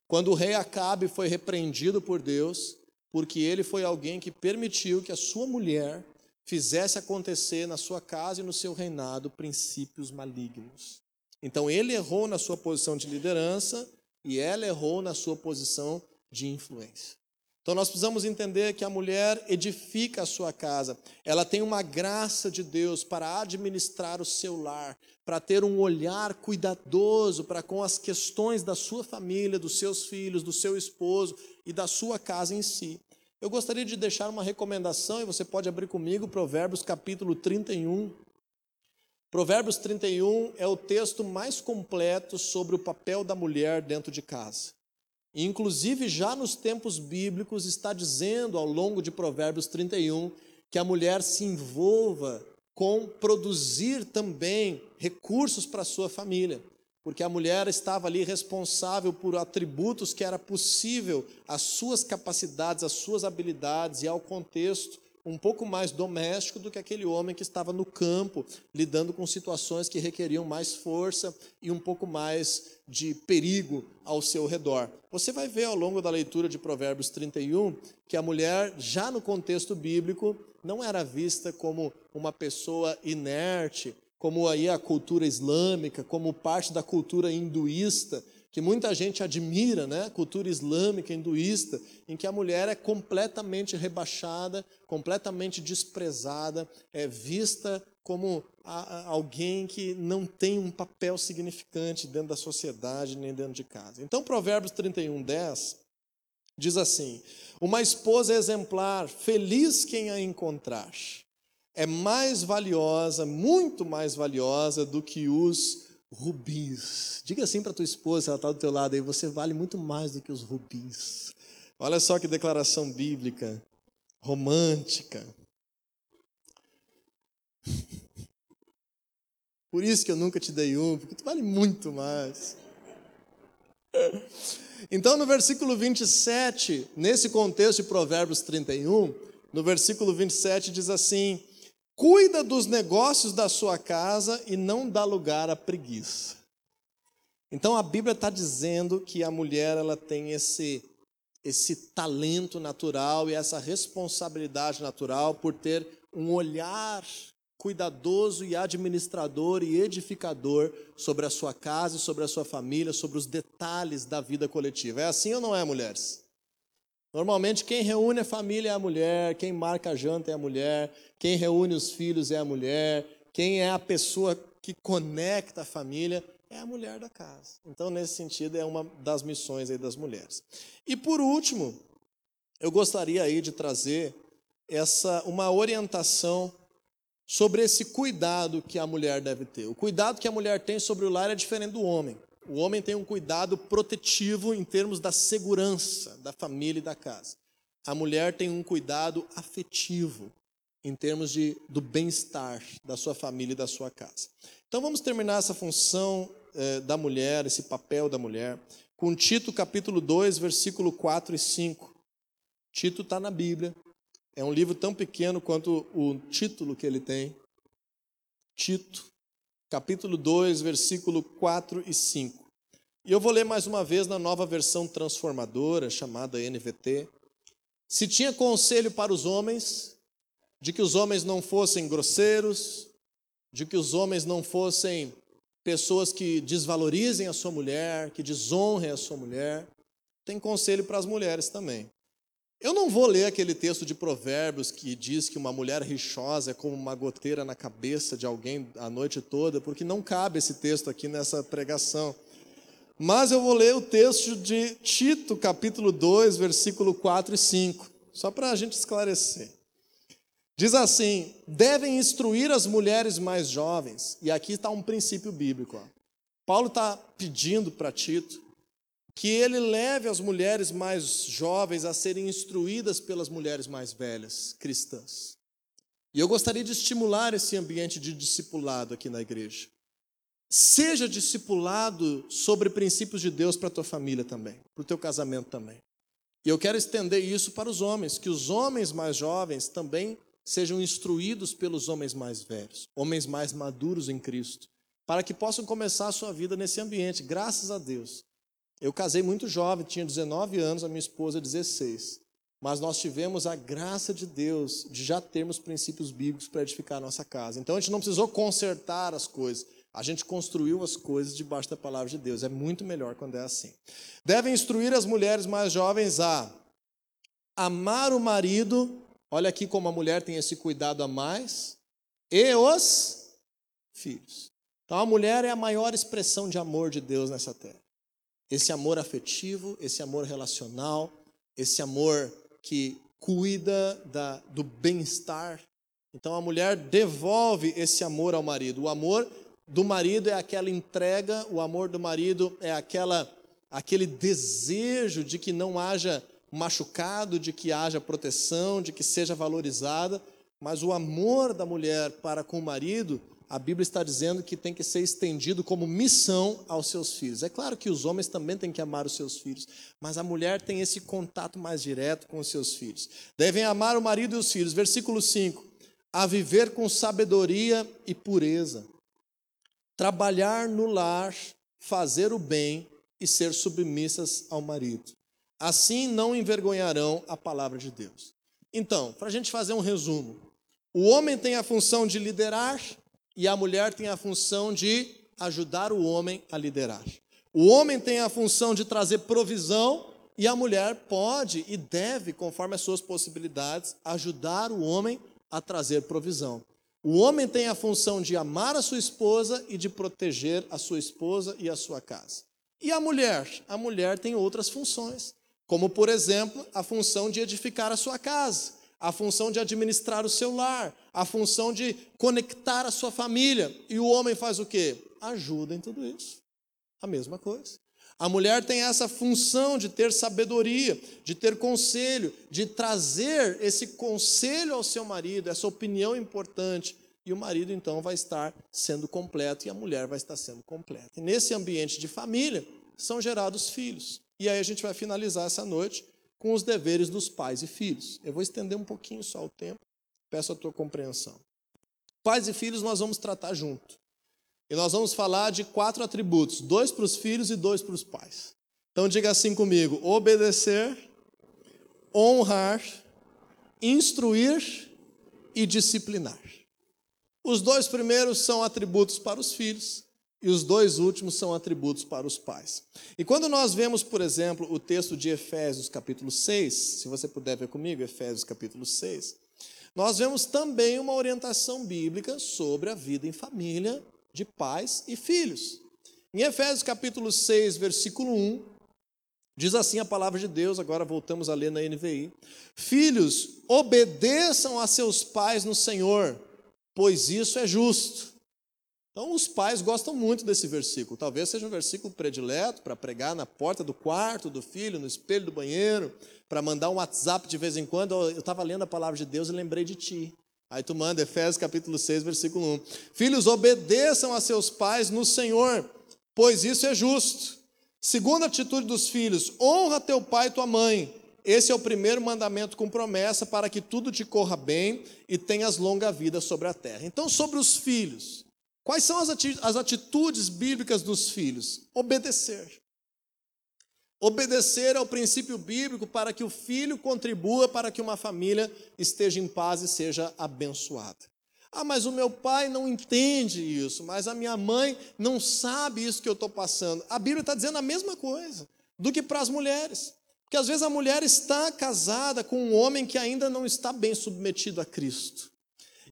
quando o rei Acabe foi repreendido por Deus, porque ele foi alguém que permitiu que a sua mulher fizesse acontecer na sua casa e no seu reinado princípios malignos. Então ele errou na sua posição de liderança e ela errou na sua posição de influência. Então nós precisamos entender que a mulher edifica a sua casa, ela tem uma graça de Deus para administrar o seu lar, para ter um olhar cuidadoso para com as questões da sua família, dos seus filhos, do seu esposo e da sua casa em si. Eu gostaria de deixar uma recomendação, e você pode abrir comigo, Provérbios capítulo 31. Provérbios 31 é o texto mais completo sobre o papel da mulher dentro de casa. Inclusive, já nos tempos bíblicos, está dizendo ao longo de Provérbios 31 que a mulher se envolva com produzir também recursos para a sua família, porque a mulher estava ali responsável por atributos que era possível às suas capacidades, às suas habilidades e ao contexto um pouco mais doméstico do que aquele homem que estava no campo, lidando com situações que requeriam mais força e um pouco mais de perigo ao seu redor. Você vai ver ao longo da leitura de Provérbios 31 que a mulher, já no contexto bíblico, não era vista como uma pessoa inerte, como aí a cultura islâmica, como parte da cultura hinduísta, que muita gente admira, né? Cultura islâmica, hinduísta, em que a mulher é completamente rebaixada, completamente desprezada, é vista como alguém que não tem um papel significante dentro da sociedade nem dentro de casa. Então, Provérbios 31, 10 diz assim: Uma esposa exemplar, feliz quem a encontrar, é mais valiosa, muito mais valiosa do que os rubis. Diga assim para tua esposa, ela está do teu lado aí, você vale muito mais do que os rubis. Olha só que declaração bíblica. romântica. Por isso que eu nunca te dei um, porque tu vale muito mais. Então, no versículo 27, nesse contexto de Provérbios 31, no versículo 27 diz assim: Cuida dos negócios da sua casa e não dá lugar à preguiça. Então a Bíblia está dizendo que a mulher ela tem esse esse talento natural e essa responsabilidade natural por ter um olhar cuidadoso e administrador e edificador sobre a sua casa, sobre a sua família, sobre os detalhes da vida coletiva. É assim ou não é, mulheres? Normalmente quem reúne a família é a mulher, quem marca a janta é a mulher, quem reúne os filhos é a mulher, quem é a pessoa que conecta a família é a mulher da casa. Então, nesse sentido, é uma das missões aí das mulheres. E por último, eu gostaria aí de trazer essa uma orientação sobre esse cuidado que a mulher deve ter. O cuidado que a mulher tem sobre o lar é diferente do homem. O homem tem um cuidado protetivo em termos da segurança da família e da casa. A mulher tem um cuidado afetivo em termos de, do bem-estar da sua família e da sua casa. Então vamos terminar essa função eh, da mulher, esse papel da mulher, com Tito capítulo 2, versículo 4 e 5. Tito está na Bíblia, é um livro tão pequeno quanto o título que ele tem. Tito, capítulo 2, versículo 4 e 5. E eu vou ler mais uma vez na nova versão transformadora, chamada NVT. Se tinha conselho para os homens, de que os homens não fossem grosseiros, de que os homens não fossem pessoas que desvalorizem a sua mulher, que desonrem a sua mulher, tem conselho para as mulheres também. Eu não vou ler aquele texto de Provérbios que diz que uma mulher rixosa é como uma goteira na cabeça de alguém a noite toda, porque não cabe esse texto aqui nessa pregação. Mas eu vou ler o texto de Tito, capítulo 2, versículo 4 e 5, só para a gente esclarecer. Diz assim: devem instruir as mulheres mais jovens, e aqui está um princípio bíblico. Ó. Paulo está pedindo para Tito que ele leve as mulheres mais jovens a serem instruídas pelas mulheres mais velhas, cristãs. E eu gostaria de estimular esse ambiente de discipulado aqui na igreja. Seja discipulado sobre princípios de Deus para a tua família também, para o teu casamento também. E eu quero estender isso para os homens, que os homens mais jovens também sejam instruídos pelos homens mais velhos, homens mais maduros em Cristo, para que possam começar a sua vida nesse ambiente, graças a Deus. Eu casei muito jovem, tinha 19 anos, a minha esposa 16. Mas nós tivemos a graça de Deus de já termos princípios bíblicos para edificar a nossa casa. Então a gente não precisou consertar as coisas. A gente construiu as coisas debaixo da palavra de Deus. É muito melhor quando é assim. Devem instruir as mulheres mais jovens a amar o marido. Olha aqui como a mulher tem esse cuidado a mais. E os filhos. Então a mulher é a maior expressão de amor de Deus nessa terra esse amor afetivo, esse amor relacional, esse amor que cuida da, do bem-estar. Então a mulher devolve esse amor ao marido. O amor do marido é aquela entrega, o amor do marido é aquela aquele desejo de que não haja machucado, de que haja proteção, de que seja valorizada, mas o amor da mulher para com o marido a Bíblia está dizendo que tem que ser estendido como missão aos seus filhos. É claro que os homens também têm que amar os seus filhos, mas a mulher tem esse contato mais direto com os seus filhos. Devem amar o marido e os filhos. Versículo 5: a viver com sabedoria e pureza, trabalhar no lar, fazer o bem e ser submissas ao marido. Assim não envergonharão a palavra de Deus. Então, para a gente fazer um resumo, o homem tem a função de liderar, e a mulher tem a função de ajudar o homem a liderar. O homem tem a função de trazer provisão e a mulher pode e deve, conforme as suas possibilidades, ajudar o homem a trazer provisão. O homem tem a função de amar a sua esposa e de proteger a sua esposa e a sua casa. E a mulher? A mulher tem outras funções, como, por exemplo, a função de edificar a sua casa a função de administrar o seu lar, a função de conectar a sua família. E o homem faz o quê? Ajuda em tudo isso. A mesma coisa. A mulher tem essa função de ter sabedoria, de ter conselho, de trazer esse conselho ao seu marido, essa opinião importante. E o marido então vai estar sendo completo e a mulher vai estar sendo completa. E nesse ambiente de família são gerados filhos. E aí a gente vai finalizar essa noite com os deveres dos pais e filhos. Eu vou estender um pouquinho só o tempo, peço a tua compreensão. Pais e filhos nós vamos tratar junto. E nós vamos falar de quatro atributos: dois para os filhos e dois para os pais. Então diga assim comigo: obedecer, honrar, instruir e disciplinar. Os dois primeiros são atributos para os filhos e os dois últimos são atributos para os pais. E quando nós vemos, por exemplo, o texto de Efésios, capítulo 6, se você puder ver comigo, Efésios, capítulo 6, nós vemos também uma orientação bíblica sobre a vida em família de pais e filhos. Em Efésios capítulo 6, versículo 1, diz assim a palavra de Deus, agora voltamos a ler na NVI: Filhos, obedeçam a seus pais no Senhor, pois isso é justo. Então, os pais gostam muito desse versículo. Talvez seja um versículo predileto para pregar na porta do quarto do filho, no espelho do banheiro, para mandar um WhatsApp de vez em quando. Eu estava lendo a palavra de Deus e lembrei de ti. Aí tu manda Efésios capítulo 6, versículo 1. Filhos, obedeçam a seus pais no Senhor, pois isso é justo. Segunda atitude dos filhos: honra teu pai e tua mãe. Esse é o primeiro mandamento com promessa para que tudo te corra bem e tenhas longa vida sobre a terra. Então, sobre os filhos, quais são as atitudes bíblicas dos filhos? Obedecer. Obedecer ao princípio bíblico para que o filho contribua para que uma família esteja em paz e seja abençoada. Ah, mas o meu pai não entende isso, mas a minha mãe não sabe isso que eu estou passando. A Bíblia está dizendo a mesma coisa do que para as mulheres. Porque às vezes a mulher está casada com um homem que ainda não está bem submetido a Cristo.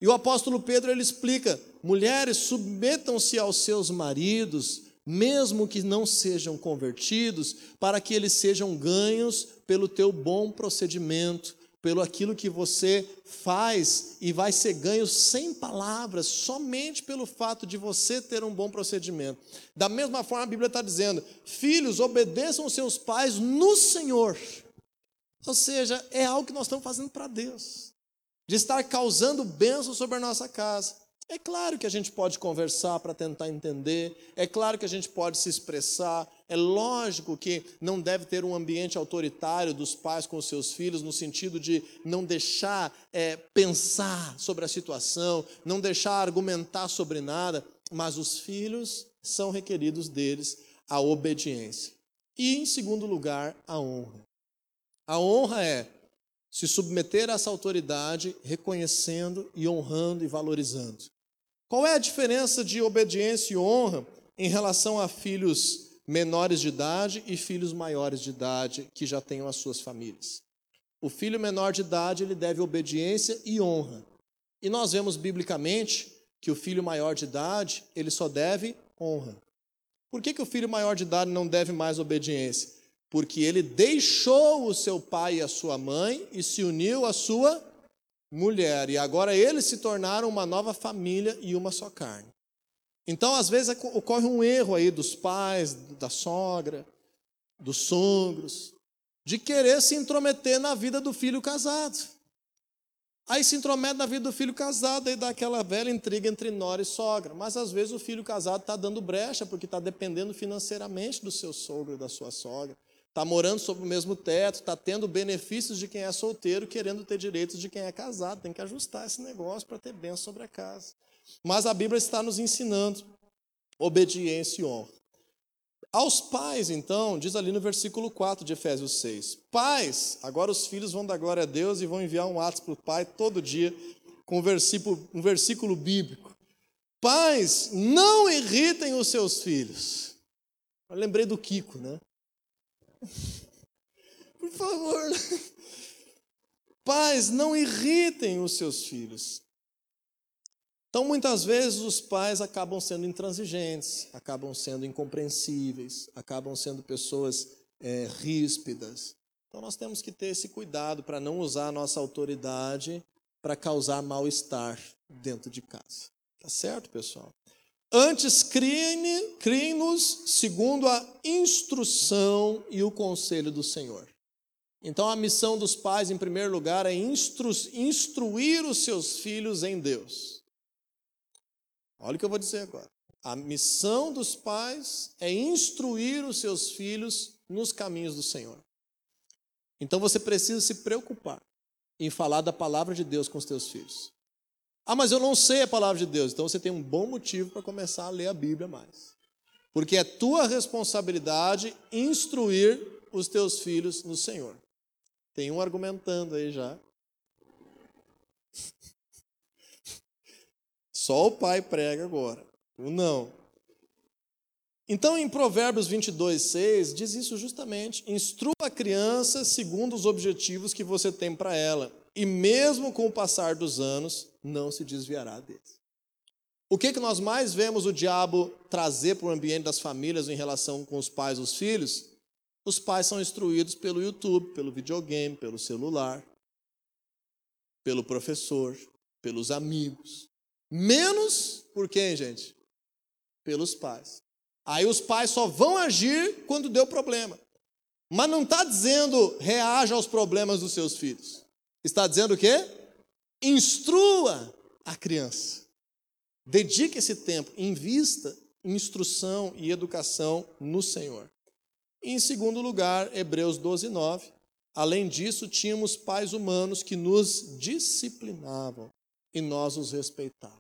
E o apóstolo Pedro ele explica: mulheres, submetam-se aos seus maridos mesmo que não sejam convertidos, para que eles sejam ganhos pelo teu bom procedimento, pelo aquilo que você faz e vai ser ganho sem palavras, somente pelo fato de você ter um bom procedimento. Da mesma forma, a Bíblia está dizendo: filhos, obedeçam seus pais no Senhor. Ou seja, é algo que nós estamos fazendo para Deus, de estar causando bênção sobre a nossa casa. É claro que a gente pode conversar para tentar entender, é claro que a gente pode se expressar, é lógico que não deve ter um ambiente autoritário dos pais com os seus filhos, no sentido de não deixar é, pensar sobre a situação, não deixar argumentar sobre nada, mas os filhos são requeridos deles a obediência. E, em segundo lugar, a honra. A honra é se submeter a essa autoridade, reconhecendo e honrando e valorizando. Qual é a diferença de obediência e honra em relação a filhos menores de idade e filhos maiores de idade que já tenham as suas famílias? O filho menor de idade ele deve obediência e honra. E nós vemos biblicamente que o filho maior de idade ele só deve honra. Por que, que o filho maior de idade não deve mais obediência? Porque ele deixou o seu pai e a sua mãe e se uniu à sua mulher, e agora eles se tornaram uma nova família e uma só carne. Então, às vezes, ocorre um erro aí dos pais, da sogra, dos sogros, de querer se intrometer na vida do filho casado. Aí se intromete na vida do filho casado, aí dá aquela velha intriga entre nora e sogra. Mas às vezes o filho casado está dando brecha, porque está dependendo financeiramente do seu sogro e da sua sogra está morando sob o mesmo teto, está tendo benefícios de quem é solteiro, querendo ter direitos de quem é casado. Tem que ajustar esse negócio para ter bênção sobre a casa. Mas a Bíblia está nos ensinando obediência e honra. Aos pais, então, diz ali no versículo 4 de Efésios 6: Pais, agora os filhos vão dar glória a Deus e vão enviar um ato para o pai todo dia com um versículo, um versículo bíblico. Pais, não irritem os seus filhos. Eu lembrei do Kiko, né? Por favor. Pais, não irritem os seus filhos. Então, muitas vezes, os pais acabam sendo intransigentes, acabam sendo incompreensíveis, acabam sendo pessoas é, ríspidas. Então, nós temos que ter esse cuidado para não usar a nossa autoridade para causar mal-estar dentro de casa. Tá certo, pessoal? Antes criem-nos segundo a instrução e o conselho do Senhor. Então, a missão dos pais, em primeiro lugar, é instru instruir os seus filhos em Deus. Olha o que eu vou dizer agora. A missão dos pais é instruir os seus filhos nos caminhos do Senhor. Então, você precisa se preocupar em falar da palavra de Deus com os teus filhos. Ah, mas eu não sei a palavra de Deus. Então, você tem um bom motivo para começar a ler a Bíblia mais. Porque é tua responsabilidade instruir os teus filhos no Senhor. Tem um argumentando aí já. Só o pai prega agora. O não. Então, em Provérbios 22, 6, diz isso justamente: instrua a criança segundo os objetivos que você tem para ela, e mesmo com o passar dos anos, não se desviará deles. O que, que nós mais vemos o diabo trazer para o ambiente das famílias em relação com os pais e os filhos? Os pais são instruídos pelo YouTube, pelo videogame, pelo celular, pelo professor, pelos amigos. Menos por quem, gente? Pelos pais. Aí os pais só vão agir quando deu problema. Mas não está dizendo reaja aos problemas dos seus filhos. Está dizendo o quê? Instrua a criança. Dedique esse tempo, invista em instrução e educação no Senhor. Em segundo lugar, Hebreus 12, 9. Além disso, tínhamos pais humanos que nos disciplinavam e nós os respeitávamos.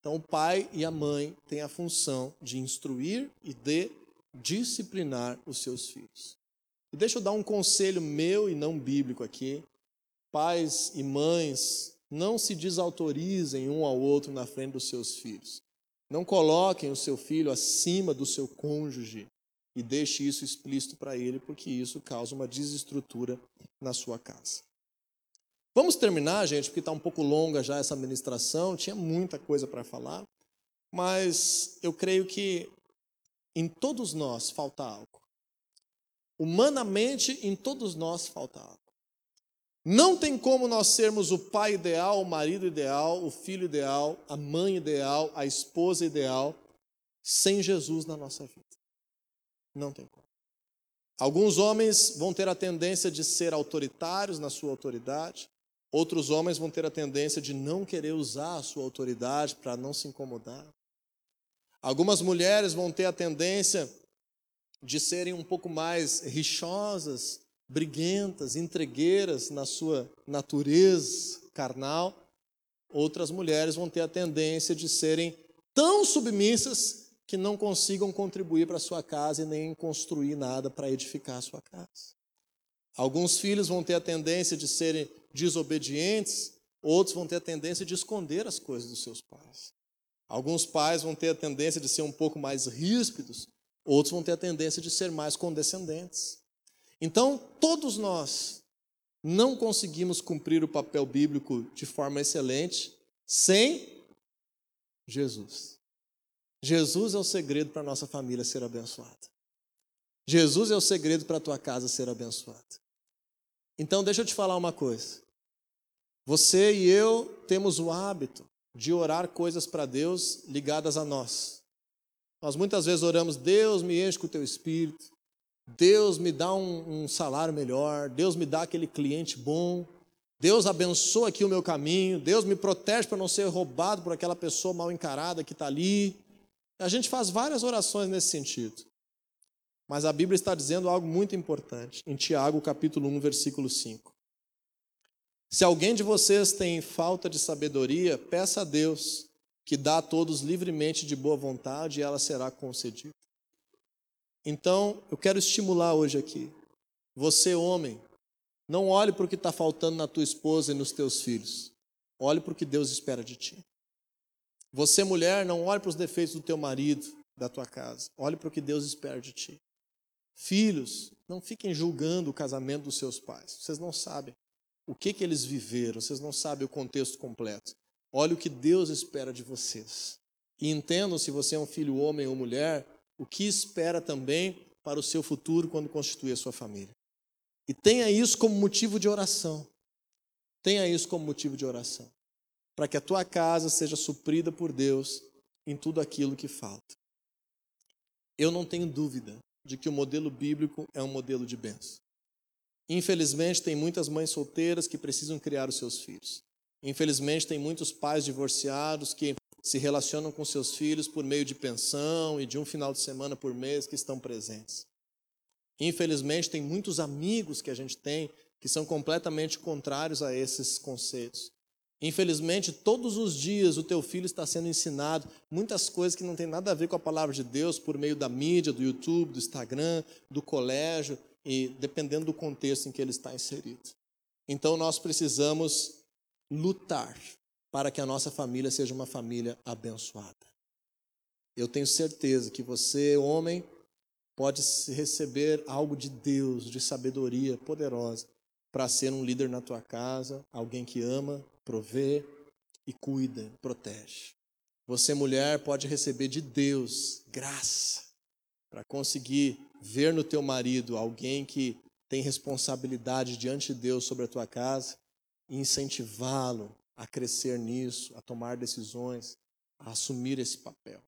Então, o pai e a mãe têm a função de instruir e de disciplinar os seus filhos. E deixa eu dar um conselho meu e não bíblico aqui. Pais e mães, não se desautorizem um ao outro na frente dos seus filhos. Não coloquem o seu filho acima do seu cônjuge e deixe isso explícito para ele, porque isso causa uma desestrutura na sua casa. Vamos terminar, gente, porque está um pouco longa já essa ministração, tinha muita coisa para falar, mas eu creio que em todos nós falta algo. Humanamente, em todos nós falta algo. Não tem como nós sermos o pai ideal, o marido ideal, o filho ideal, a mãe ideal, a esposa ideal, sem Jesus na nossa vida. Não tem como. Alguns homens vão ter a tendência de ser autoritários na sua autoridade, outros homens vão ter a tendência de não querer usar a sua autoridade para não se incomodar. Algumas mulheres vão ter a tendência de serem um pouco mais rixosas, briguentas, entregueiras na sua natureza carnal. Outras mulheres vão ter a tendência de serem tão submissas que não consigam contribuir para a sua casa e nem construir nada para edificar a sua casa. Alguns filhos vão ter a tendência de serem desobedientes, outros vão ter a tendência de esconder as coisas dos seus pais. Alguns pais vão ter a tendência de ser um pouco mais ríspidos, outros vão ter a tendência de ser mais condescendentes. Então, todos nós não conseguimos cumprir o papel bíblico de forma excelente sem Jesus. Jesus é o segredo para a nossa família ser abençoada. Jesus é o segredo para a tua casa ser abençoada. Então, deixa eu te falar uma coisa. Você e eu temos o hábito de orar coisas para Deus ligadas a nós. Nós muitas vezes oramos, Deus me enche com o teu espírito, Deus me dá um, um salário melhor, Deus me dá aquele cliente bom, Deus abençoa aqui o meu caminho, Deus me protege para não ser roubado por aquela pessoa mal encarada que está ali. A gente faz várias orações nesse sentido. Mas a Bíblia está dizendo algo muito importante, em Tiago, capítulo 1, versículo 5. Se alguém de vocês tem falta de sabedoria, peça a Deus, que dá a todos livremente de boa vontade, e ela será concedida. Então, eu quero estimular hoje aqui. Você, homem, não olhe para o que está faltando na tua esposa e nos teus filhos. Olhe para o que Deus espera de ti. Você, mulher, não olhe para os defeitos do teu marido, da tua casa. Olhe para o que Deus espera de ti. Filhos, não fiquem julgando o casamento dos seus pais. Vocês não sabem o que, que eles viveram, vocês não sabem o contexto completo. Olhe o que Deus espera de vocês. E entendam, se você é um filho homem ou mulher, o que espera também para o seu futuro quando constituir a sua família. E tenha isso como motivo de oração. Tenha isso como motivo de oração para que a tua casa seja suprida por Deus em tudo aquilo que falta. Eu não tenho dúvida de que o modelo bíblico é um modelo de bênção. Infelizmente, tem muitas mães solteiras que precisam criar os seus filhos. Infelizmente, tem muitos pais divorciados que se relacionam com seus filhos por meio de pensão e de um final de semana por mês que estão presentes. Infelizmente, tem muitos amigos que a gente tem que são completamente contrários a esses conceitos. Infelizmente, todos os dias o teu filho está sendo ensinado muitas coisas que não têm nada a ver com a palavra de Deus por meio da mídia, do YouTube, do Instagram, do colégio e dependendo do contexto em que ele está inserido. Então nós precisamos lutar para que a nossa família seja uma família abençoada. Eu tenho certeza que você, homem, pode receber algo de Deus, de sabedoria poderosa para ser um líder na tua casa, alguém que ama, provê e cuida, protege. Você, mulher, pode receber de Deus graça para conseguir ver no teu marido alguém que tem responsabilidade diante de Deus sobre a tua casa e incentivá-lo a crescer nisso, a tomar decisões, a assumir esse papel.